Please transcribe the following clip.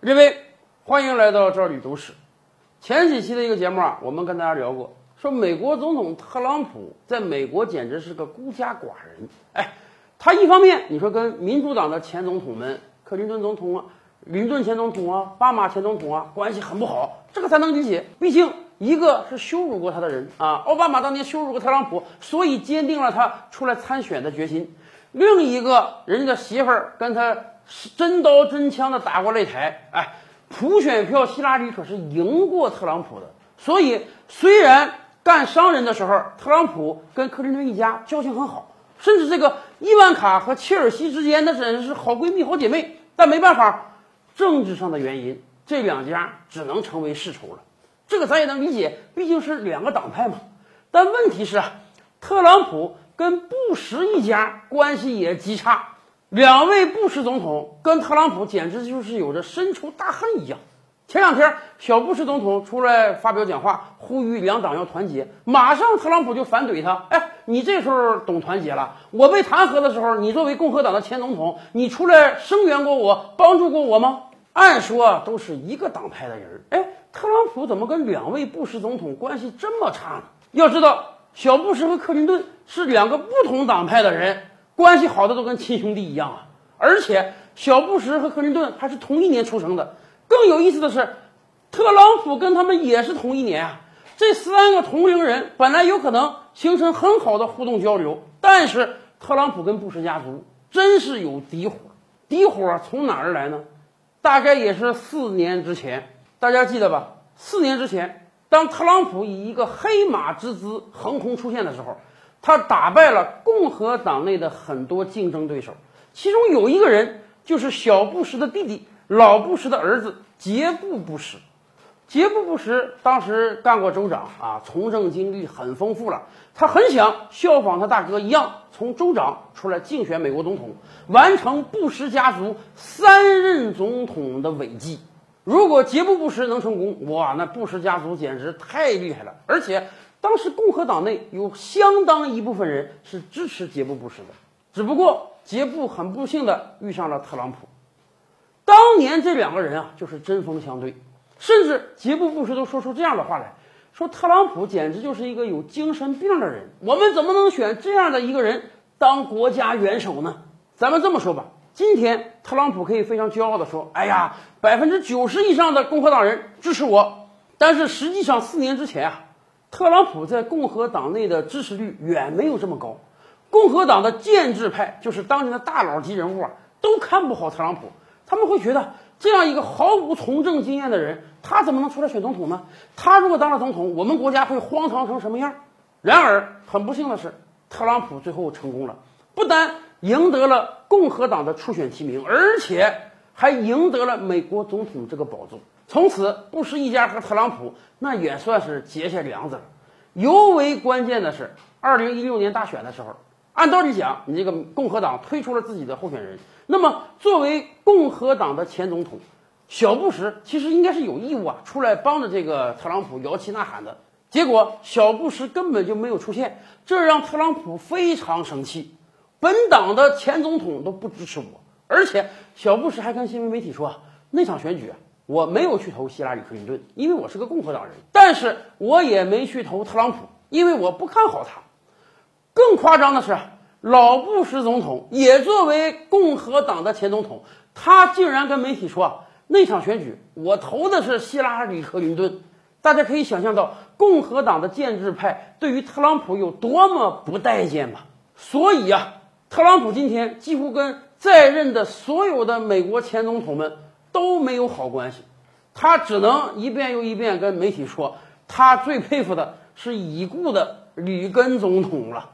各位，欢迎来到这里读史。前几期的一个节目啊，我们跟大家聊过，说美国总统特朗普在美国简直是个孤家寡人。哎，他一方面你说跟民主党的前总统们，克林顿总统啊、林顿前总统啊、巴马前总统啊关系很不好，这个才能理解，毕竟一个是羞辱过他的人啊，奥巴马当年羞辱过特朗普，所以坚定了他出来参选的决心。另一个人家的媳妇儿跟他真刀真枪的打过擂台，哎，普选票希拉里可是赢过特朗普的。所以虽然干商人的时候，特朗普跟克林顿一家交情很好，甚至这个伊万卡和切尔西之间那真是好闺蜜、好姐妹。但没办法，政治上的原因，这两家只能成为世仇了。这个咱也能理解，毕竟是两个党派嘛。但问题是啊，特朗普。跟布什一家关系也极差，两位布什总统跟特朗普简直就是有着深仇大恨一样。前两天小布什总统出来发表讲话，呼吁两党要团结，马上特朗普就反怼他：“哎，你这时候懂团结了？我被弹劾的时候，你作为共和党的前总统，你出来声援过我，帮助过我吗？按说都是一个党派的人，哎，特朗普怎么跟两位布什总统关系这么差呢？要知道。”小布什和克林顿是两个不同党派的人，关系好的都跟亲兄弟一样啊！而且小布什和克林顿还是同一年出生的。更有意思的是，特朗普跟他们也是同一年啊！这三个同龄人本来有可能形成很好的互动交流，但是特朗普跟布什家族真是有敌火。敌火从哪儿来呢？大概也是四年之前，大家记得吧？四年之前。当特朗普以一个黑马之姿横空出现的时候，他打败了共和党内的很多竞争对手，其中有一个人就是小布什的弟弟，老布什的儿子杰布·布什。杰布·布什当时干过州长啊，从政经历很丰富了。他很想效仿他大哥一样，从州长出来竞选美国总统，完成布什家族三任总统的伟绩。如果杰布·布什能成功，哇，那布什家族简直太厉害了！而且当时共和党内有相当一部分人是支持杰布·布什的。只不过杰布很不幸的遇上了特朗普，当年这两个人啊就是针锋相对，甚至杰布·布什都说出这样的话来说：“特朗普简直就是一个有精神病的人，我们怎么能选这样的一个人当国家元首呢？”咱们这么说吧。今天特朗普可以非常骄傲地说：“哎呀，百分之九十以上的共和党人支持我。”但是实际上四年之前啊，特朗普在共和党内的支持率远没有这么高。共和党的建制派，就是当年的大佬级人物啊，都看不好特朗普。他们会觉得这样一个毫无从政经验的人，他怎么能出来选总统呢？他如果当了总统，我们国家会荒唐成什么样？然而很不幸的是，特朗普最后成功了，不单。赢得了共和党的初选提名，而且还赢得了美国总统这个宝座。从此，布什一家和特朗普那也算是结下梁子了。尤为关键的是，二零一六年大选的时候，按道理讲，你这个共和党推出了自己的候选人，那么作为共和党的前总统，小布什其实应该是有义务啊，出来帮着这个特朗普摇旗呐喊的。结果，小布什根本就没有出现，这让特朗普非常生气。本党的前总统都不支持我，而且小布什还跟新闻媒体说，那场选举我没有去投希拉里·克林顿，因为我是个共和党人，但是我也没去投特朗普，因为我不看好他。更夸张的是，老布什总统也作为共和党的前总统，他竟然跟媒体说，那场选举我投的是希拉里·克林顿。大家可以想象到共和党的建制派对于特朗普有多么不待见吧？所以呀。特朗普今天几乎跟在任的所有的美国前总统们都没有好关系，他只能一遍又一遍跟媒体说，他最佩服的是已故的里根总统了。